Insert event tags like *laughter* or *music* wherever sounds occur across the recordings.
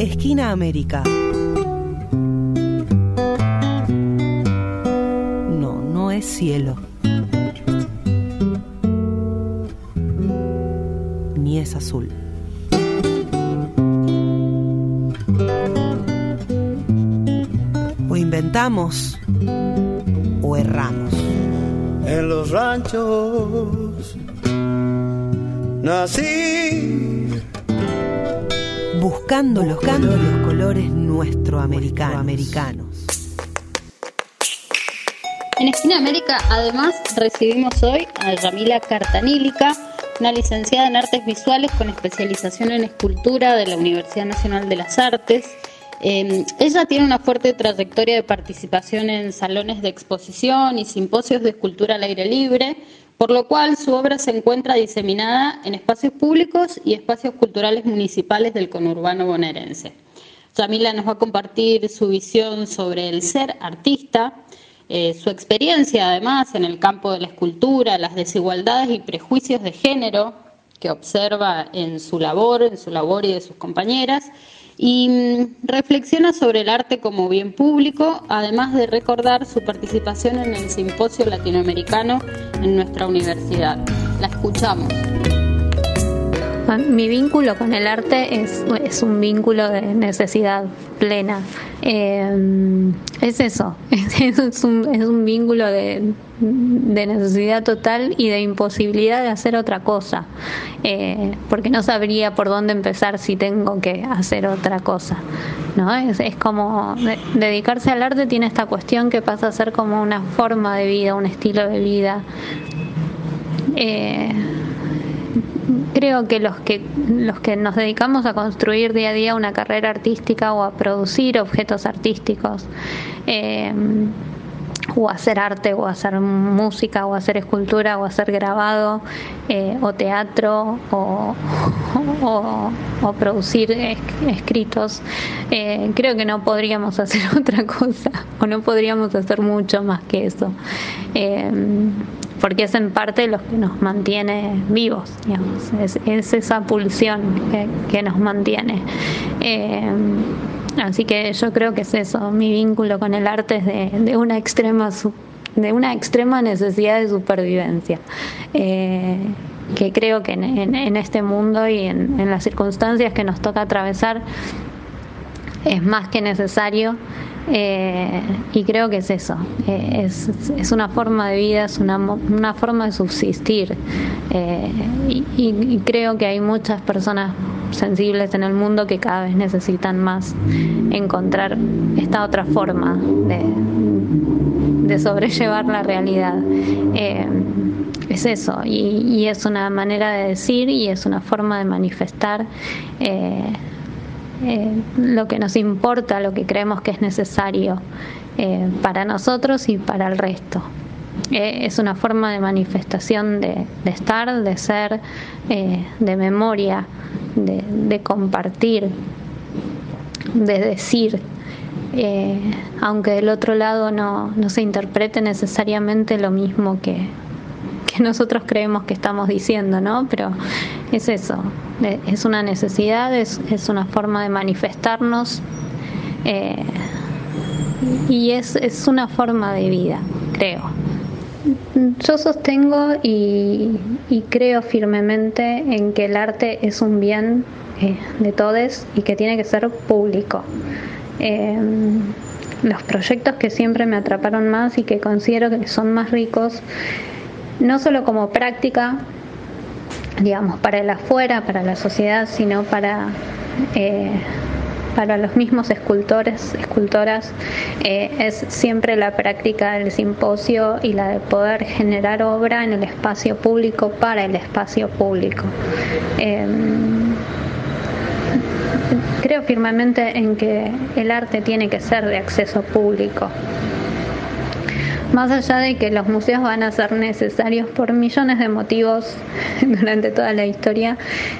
Esquina América. No, no es cielo. Ni es azul. O inventamos o erramos. En los ranchos nací buscando los, buscando los colores nuestroamericanos. En Esquina América, además, recibimos hoy a Yamila Cartanílica, una licenciada en artes visuales con especialización en escultura de la Universidad Nacional de las Artes. Eh, ella tiene una fuerte trayectoria de participación en salones de exposición y simposios de escultura al aire libre, por lo cual su obra se encuentra diseminada en espacios públicos y espacios culturales municipales del conurbano bonaerense. Yamila nos va a compartir su visión sobre el ser artista, eh, su experiencia además en el campo de la escultura, las desigualdades y prejuicios de género que observa en su labor, en su labor y de sus compañeras, y mm, reflexiona sobre el arte como bien público, además de recordar su participación en el Simposio Latinoamericano en nuestra universidad. La escuchamos. Mi vínculo con el arte es, un vínculo de necesidad plena. Eh, es eso, *laughs* es, un, es un vínculo de, de, necesidad total y de imposibilidad de hacer otra cosa, eh, porque no sabría por dónde empezar si tengo que hacer otra cosa. ¿no? Es, es como dedicarse al arte tiene esta cuestión que pasa a ser como una forma de vida, un estilo de vida. Eh, creo que los que los que nos dedicamos a construir día a día una carrera artística o a producir objetos artísticos eh, o hacer arte o hacer música o hacer escultura o hacer grabado eh, o teatro o, *laughs* o, producir escritos eh, creo que no podríamos hacer *laughs* otra cosa o no podríamos hacer mucho más que eso. Eh, porque es en parte lo que nos mantiene vivos, digamos. Es, esa pulsión que, nos mantiene. Eh, así que yo creo que es eso, mi vínculo con el arte es de, una extrema de una extrema necesidad de supervivencia. Eh, que creo que en, este mundo y en las circunstancias que nos toca atravesar es más que necesario eh, y creo que es eso, eh, es, es, una forma de vida, es una, una forma de subsistir. Eh, y, creo que hay muchas personas sensibles en el mundo que cada vez necesitan más encontrar esta otra forma de, de sobrellevar la realidad. es eso, y, y, es una manera de decir y es una forma de manifestar eh, lo que nos importa, lo que creemos que es necesario eh, para nosotros y para el resto. Eh, es una forma de manifestación de, estar, de ser, de memoria, de, compartir, de decir. aunque del otro lado no se interprete necesariamente lo mismo que, nosotros creemos que estamos diciendo, ¿no? Pero es eso, es una necesidad, es, es una forma de manifestarnos eh, y es, es una forma de vida, creo. Yo sostengo y, creo firmemente en que el arte es un bien eh, de todos y que tiene que ser público. Eh, los proyectos que siempre me atraparon más y que considero que son más ricos no solo como práctica, digamos, para el afuera, para la sociedad, sino para, eh, para los mismos escultores, escultoras, eh, es siempre la práctica del simposio y la de poder generar obra en el espacio público para el espacio público. Em, creo firmemente en que el arte tiene que ser de acceso público más allá de que los museos van a ser necesarios por millones de motivos *laughs* durante toda la historia,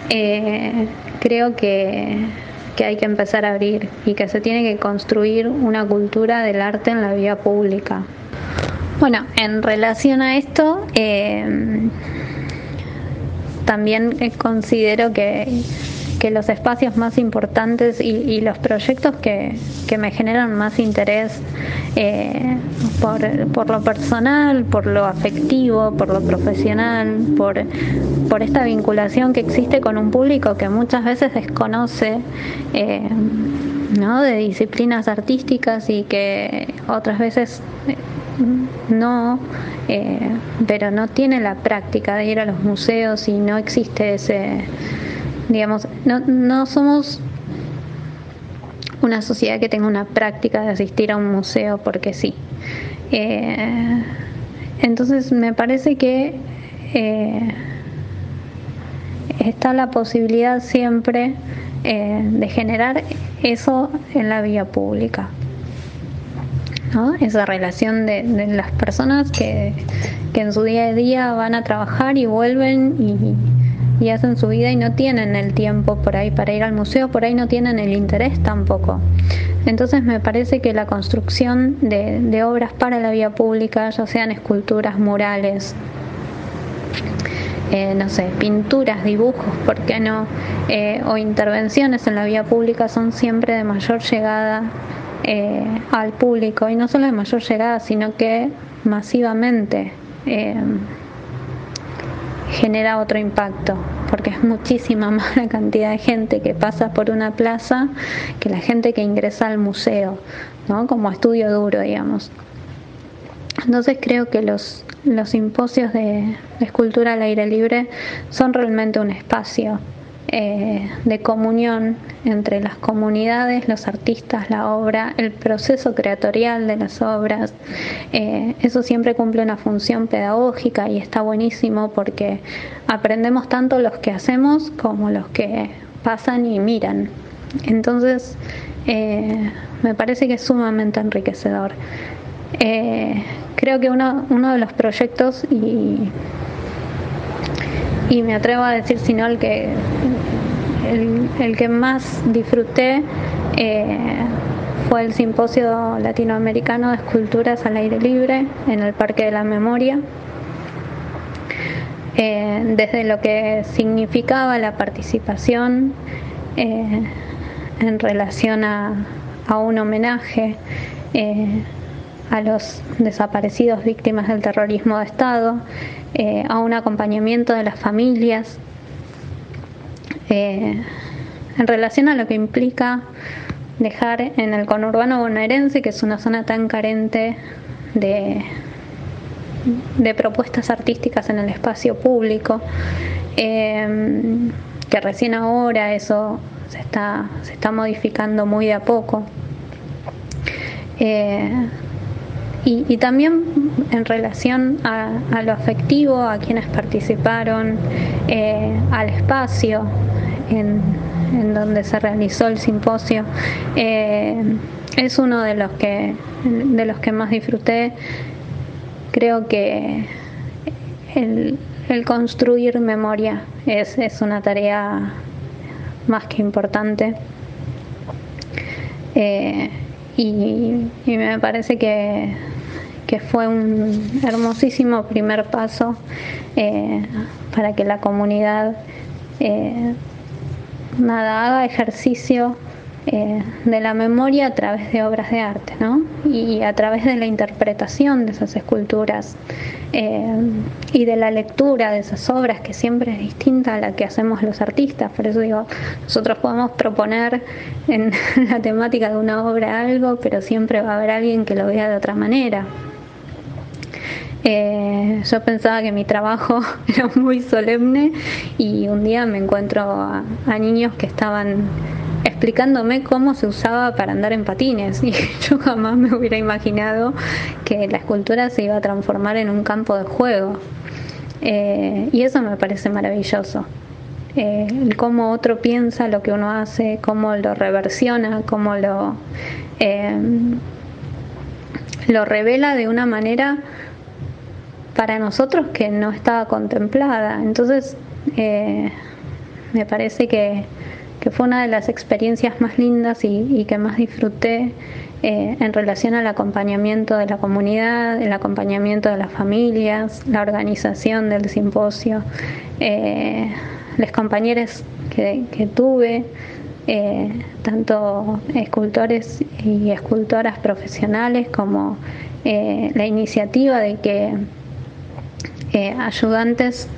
eh, creo que, hay que empezar a abrir y que se tiene que construir una cultura del arte en la vía pública. Bueno, en relación a esto, eh, también considero que que los espacios más importantes y, los proyectos que, me generan más interés eh, por, lo personal, por lo afectivo, por lo profesional, por, por esta vinculación que existe con un público que muchas veces desconoce. Eh, ¿no? de disciplinas artísticas y que otras veces eh, no, pero no tiene la práctica de ir a los museos y no existe ese, Digamos, no, no somos una sociedad que tenga una práctica de asistir a un museo porque sí. Eh, entonces me parece que eh, está la posibilidad siempre eh, de generar eso en la vía pública. ¿no? Esa relación de, las personas que, que, en su día a día van a trabajar y vuelven y, y hacen su vida y no tienen el tiempo por ahí para ir al museo, por ahí no tienen el interés tampoco. Entonces me parece que la construcción de, obras para la vía pública, ya sean esculturas, murales, eh, no sé, pinturas, dibujos, ¿por qué no? Eh, o intervenciones en la vía pública son siempre de mayor llegada eh, al público y no solo de mayor llegada, sino que masivamente genera otro impacto, porque es muchísima *laughs* más la cantidad de gente que pasa por una plaza que la gente que ingresa al museo, ¿no? como estudio duro, digamos. Entonces creo que los, los simposios de escultura al aire libre son realmente un espacio eh, de comunión entre las comunidades, los artistas, la obra, el proceso creatorial de las obras. Eh, eso siempre cumple una función pedagógica y está buenísimo porque aprendemos tanto los que hacemos como los que pasan y miran. Entonces, eh, me parece que es sumamente enriquecedor. creo que uno, uno de los proyectos y y me atrevo a decir, si no, el que, el, que más disfruté eh, fue el Simposio Latinoamericano de Esculturas al Aire Libre en el Parque de la Memoria. Eh, desde lo que significaba la participación eh, en relación a, a un homenaje a los desaparecidos víctimas del terrorismo de Estado, eh, a un acompañamiento de las familias, eh, en relación a lo que implica dejar en el conurbano bonaerense, que es una zona tan carente de, de propuestas artísticas en el espacio público, eh, que recién ahora eso se está, se está modificando muy de a poco. Y, también en relación a, lo afectivo, a quienes participaron, eh, al espacio en, donde se realizó el simposio, eh, es uno de los que de los que más disfruté. Creo que el, construir memoria es, es, una tarea más que importante. Eh, y, me parece que, fue un hermosísimo primer paso eh, para que la comunidad eh, nada haga ejercicio eh, de la memoria a través de obras de arte, ¿no? Y a través de la interpretación de esas esculturas eh, y de la lectura de esas obras que siempre es distinta a la que hacemos los artistas. Por eso digo, nosotros podemos proponer en *laughs* la temática de una obra algo, pero siempre va a haber alguien que lo vea de otra manera. Eh, yo pensaba que mi trabajo *laughs* era muy solemne y un día me encuentro a niños que estaban explicándome cómo se usaba para andar en patines *laughs* y yo jamás me hubiera imaginado que la escultura se iba a transformar en un campo de juego. Eh, y eso me parece maravilloso. Eh, cómo otro piensa lo que uno hace, cómo lo reversiona, cómo lo, eh, lo revela de una manera para nosotros que no estaba contemplada. Entonces, me parece que que fue una de las experiencias más lindas y, que más disfruté eh, en relación al acompañamiento de la comunidad, el acompañamiento de las familias, la organización del simposio, eh, los compañeros que, tuve, eh, tanto escultores y escultoras profesionales como la iniciativa de que ayudantes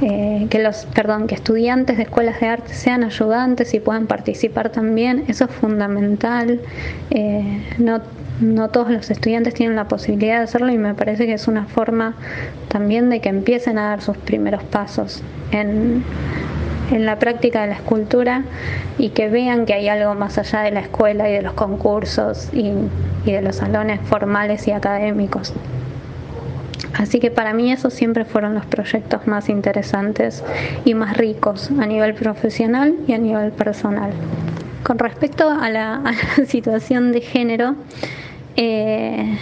que los perdón que estudiantes de escuelas de arte sean ayudantes y puedan participar también eso es fundamental no no todos los estudiantes tienen la posibilidad de hacerlo y me parece que es una forma también de que empiecen a dar sus primeros pasos en, la práctica de la escultura y que vean que hay algo más allá de la escuela y de los concursos y, y de los salones formales y académicos. Así que para mí esos siempre fueron los proyectos más interesantes y más ricos a nivel profesional y a nivel personal. Con respecto a la, *laughs* situación de género, eh,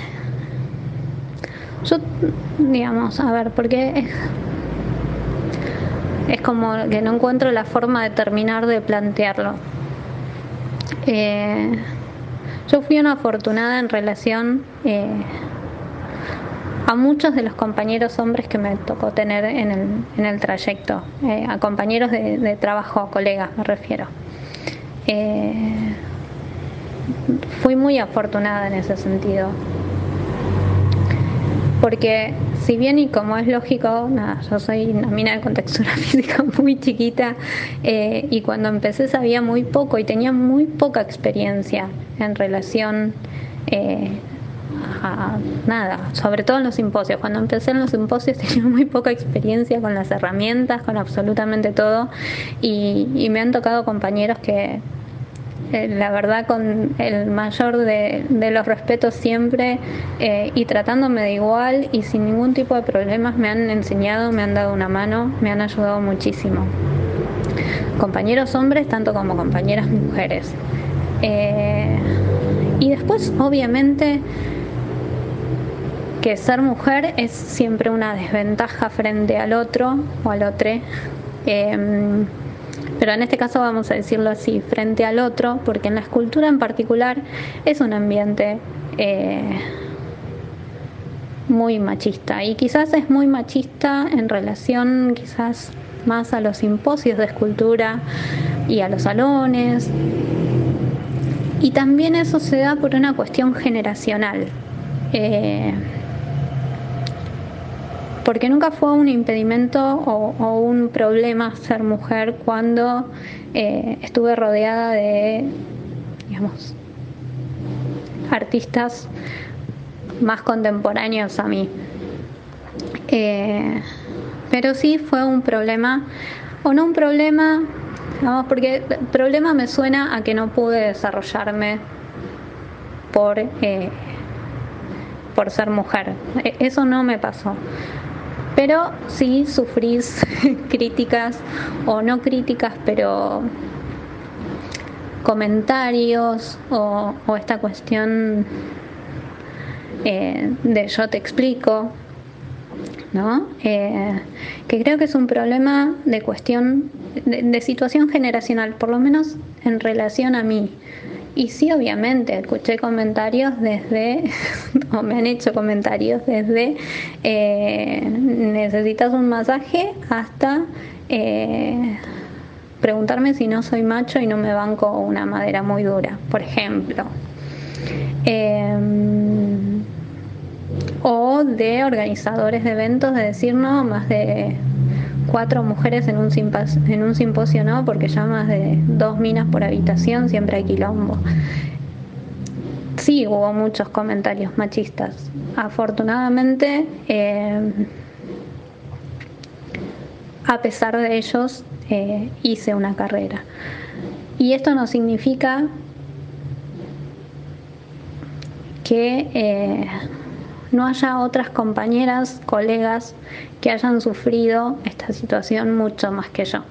yo, digamos, a ver, porque es, como que no encuentro la forma de terminar de plantearlo. Eh, yo fui una afortunada en relación eh, a muchos de los compañeros hombres que me tocó tener en el, en el trayecto, eh, a compañeros de, trabajo, colegas me refiero fui muy afortunada en ese sentido. Porque si bien y como es lógico, nada, yo soy una mina de contextura *laughs* física muy chiquita eh, y cuando empecé sabía muy poco y tenía muy poca experiencia en relación eh, a nada, sobre todo en los simposios. Cuando empecé en los simposios *laughs* tenía muy poca experiencia con las herramientas, con absolutamente todo y me han tocado compañeros que eh, la verdad con el mayor de, los respetos siempre eh, y tratándome de igual y sin ningún tipo de problemas me han enseñado, me han dado una mano, me han ayudado muchísimo. Compañeros hombres tanto como compañeras mujeres. Eh, y después obviamente que ser mujer es siempre una desventaja frente al otro o al otro pero en este caso vamos a decirlo así, frente al otro, porque en la escultura en particular es un ambiente eh, muy machista y quizás es muy machista en relación quizás más a los simposios de escultura y a los salones. Y también eso se da por una cuestión generacional. Eh, porque nunca fue un impedimento o, un problema ser mujer cuando eh, estuve rodeada de, digamos, artistas más contemporáneos a mí. Eh, pero sí fue un problema, o no un problema, vamos, porque problema me suena a que no pude desarrollarme por, eh, por ser mujer. E, eso no me pasó pero sí sufrís *laughs* críticas o no críticas, pero comentarios o, esta cuestión eh, de yo te explico, ¿no? Eh, que creo que es un problema de cuestión, de situación generacional, por lo menos en relación a mí. Y sí, obviamente, escuché comentarios desde, *laughs* o me han hecho comentarios desde, eh, necesitas un masaje hasta eh, preguntarme si no soy macho y no me banco una madera muy dura, por ejemplo. Em, o de organizadores de eventos de decir no, más de cuatro mujeres en un, simposio no, porque ya más de dos minas por habitación siempre hay quilombo. Sí, hubo muchos comentarios machistas. Afortunadamente, eh, a pesar de ellos, eh, hice una carrera. Y esto no significa que eh, no haya otras compañeras, colegas que hayan sufrido esta situación mucho más que yo.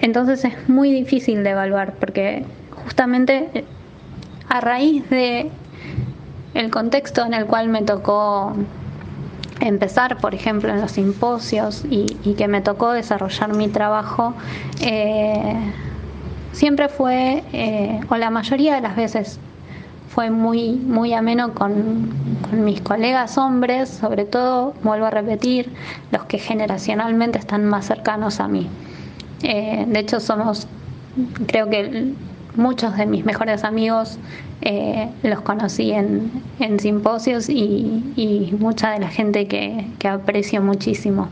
Entonces es muy difícil de evaluar porque justamente eh, a raíz de el contexto en el cual me tocó empezar, por ejemplo, en los simposios y, que me tocó desarrollar mi trabajo, eh, siempre fue, eh, o la mayoría de las veces, fue muy, muy ameno con, mis colegas hombres, sobre todo, vuelvo a repetir, los que generacionalmente están más cercanos a mí. Eh, de hecho, somos, creo que muchos de mis mejores amigos eh, los conocí en, simposios y, mucha de la gente que, aprecio muchísimo.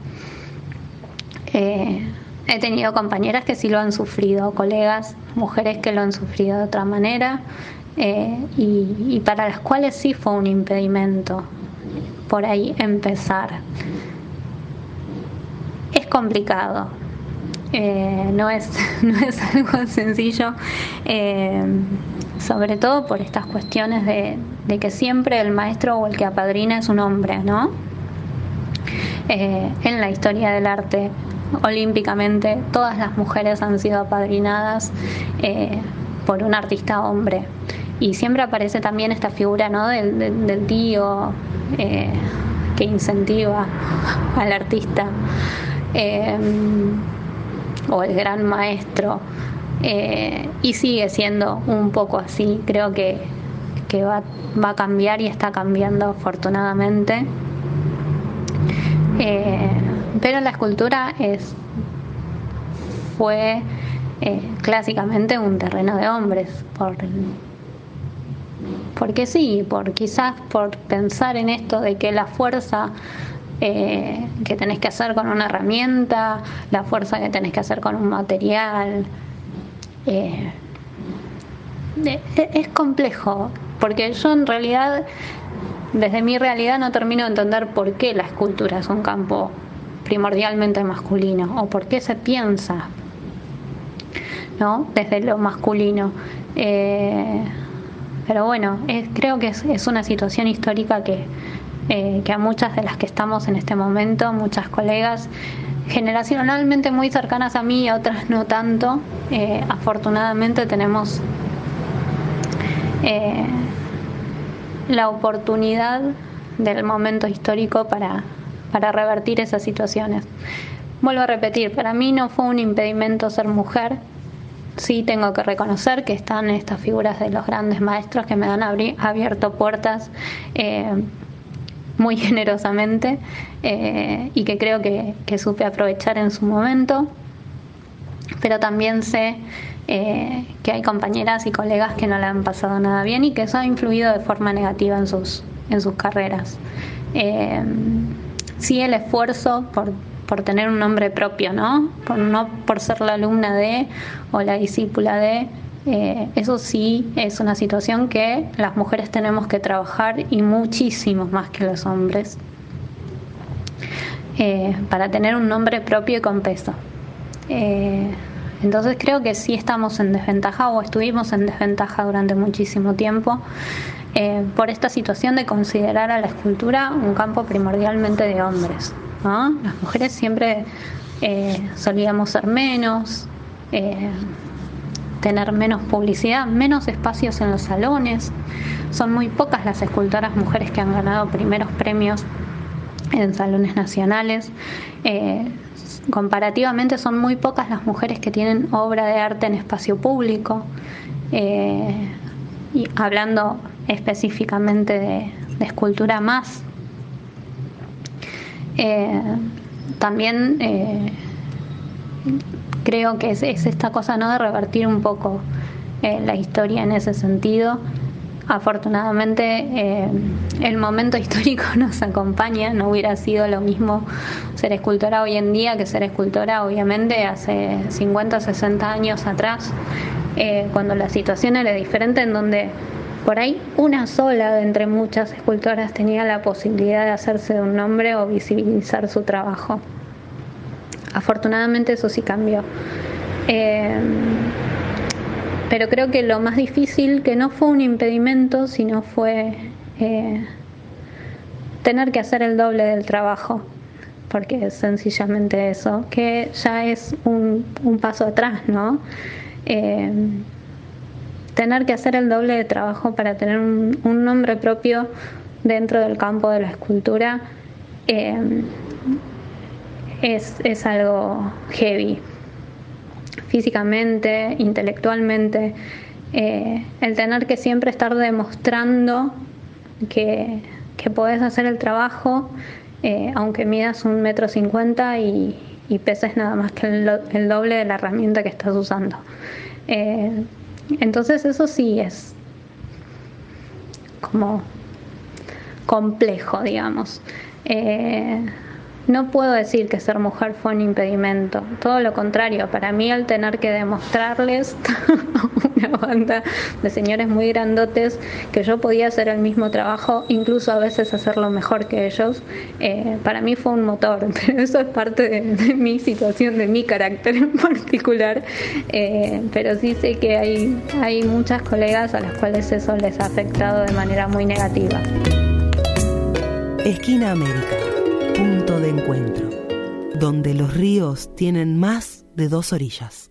Eh, he tenido compañeras que sí lo han sufrido, colegas, mujeres que lo han sufrido de otra manera y para las cuales sí fue un impedimento por ahí empezar. Es complicado, eh, no, es, *laughs* no es algo sencillo, eh, sobre todo por estas cuestiones de, que siempre el maestro o el que apadrina es un hombre, ¿no? Eh, en la historia del arte, olímpicamente, todas las mujeres han sido apadrinadas por un artista hombre. Y siempre aparece también esta figura ¿no? del tío, eh, que incentiva al artista eh, o el gran maestro eh, y sigue siendo un poco así creo que, va, va, a cambiar y está cambiando afortunadamente pero la escultura es fue clásicamente un terreno de hombres por porque sí, por quizás por pensar en esto de que la fuerza eh, que tenés que hacer con una herramienta, la fuerza que tenés que hacer con un material, eh, es complejo, porque yo en realidad, desde mi realidad, no termino de entender por qué la escultura es un campo primordialmente masculino o por qué se piensa ¿no? desde lo masculino. Eh, pero bueno, creo que es, una situación histórica eh, que, a muchas de las que estamos en este momento, muchas colegas, generacionalmente muy cercanas a mí y otras no tanto, eh, afortunadamente tenemos eh, la oportunidad del momento histórico para, para revertir esas situaciones. Vuelvo a repetir, para mí no fue un impedimento ser mujer, sí tengo que reconocer que están estas figuras de los grandes maestros que me han abierto puertas eh, muy *laughs* generosamente eh, y que creo que, supe aprovechar en su momento. Pero también sé eh, que hay compañeras y colegas que no le han pasado nada bien y que eso ha influido de forma negativa en sus, en sus carreras. sí el esfuerzo por por tener un nombre propio, ¿no? Por, no por ser la alumna de o la discípula de. Eh, eso sí es una situación que las mujeres tenemos que trabajar y muchísimo más que los hombres eh, para tener un nombre propio y con peso. Eh, entonces creo que sí estamos en desventaja o estuvimos en desventaja durante muchísimo tiempo por esta situación de considerar a la escultura un campo primordialmente de hombres. Las mujeres siempre eh, solíamos ser menos, eh, tener menos publicidad, menos espacios en los salones. Son muy pocas las escultoras mujeres que han ganado primeros premios en salones nacionales. Eh, comparativamente son muy pocas las mujeres que tienen obra de arte en espacio público. y hablando específicamente de escultura más eh, también eh, creo que es, esta cosa ¿no? de revertir un poco eh, la historia en ese sentido. Afortunadamente el momento *laughs* histórico nos acompaña, no hubiera sido lo mismo ser escultora hoy en día que ser escultora obviamente hace 50, 60 años atrás, cuando la situación era diferente en donde por ahí una sola de entre muchas escultoras tenía la posibilidad de hacerse de un nombre o visibilizar su trabajo. Afortunadamente eso sí cambió. Eh, pero creo que lo más difícil, que no fue un impedimento, sino fue eh, tener que hacer el doble del trabajo, porque es sencillamente eso, que ya es un, paso atrás, ¿no? Eh, tener que hacer el doble de trabajo para tener un, nombre propio dentro del campo de la escultura eh, es, algo heavy, físicamente, intelectualmente, eh, el tener que siempre estar demostrando que, que podés hacer el trabajo, eh, aunque midas un metro cincuenta y, y peses nada más que el, doble de la herramienta que estás usando. Entonces eso sí es como complejo, digamos. Eh, no puedo decir que ser mujer fue un impedimento, todo lo contrario, para mí al tener que demostrarles *laughs* una banda de señores muy grandotes que yo podía hacer el mismo trabajo, incluso a veces hacerlo mejor que ellos, eh, para mí fue un motor, *laughs* pero eso es parte de, mi situación, de mi carácter en particular, eh, pero sí sé que hay, hay muchas colegas a las cuales eso les ha afectado de manera muy negativa. Esquina América punto de encuentro, donde los ríos tienen más de dos orillas.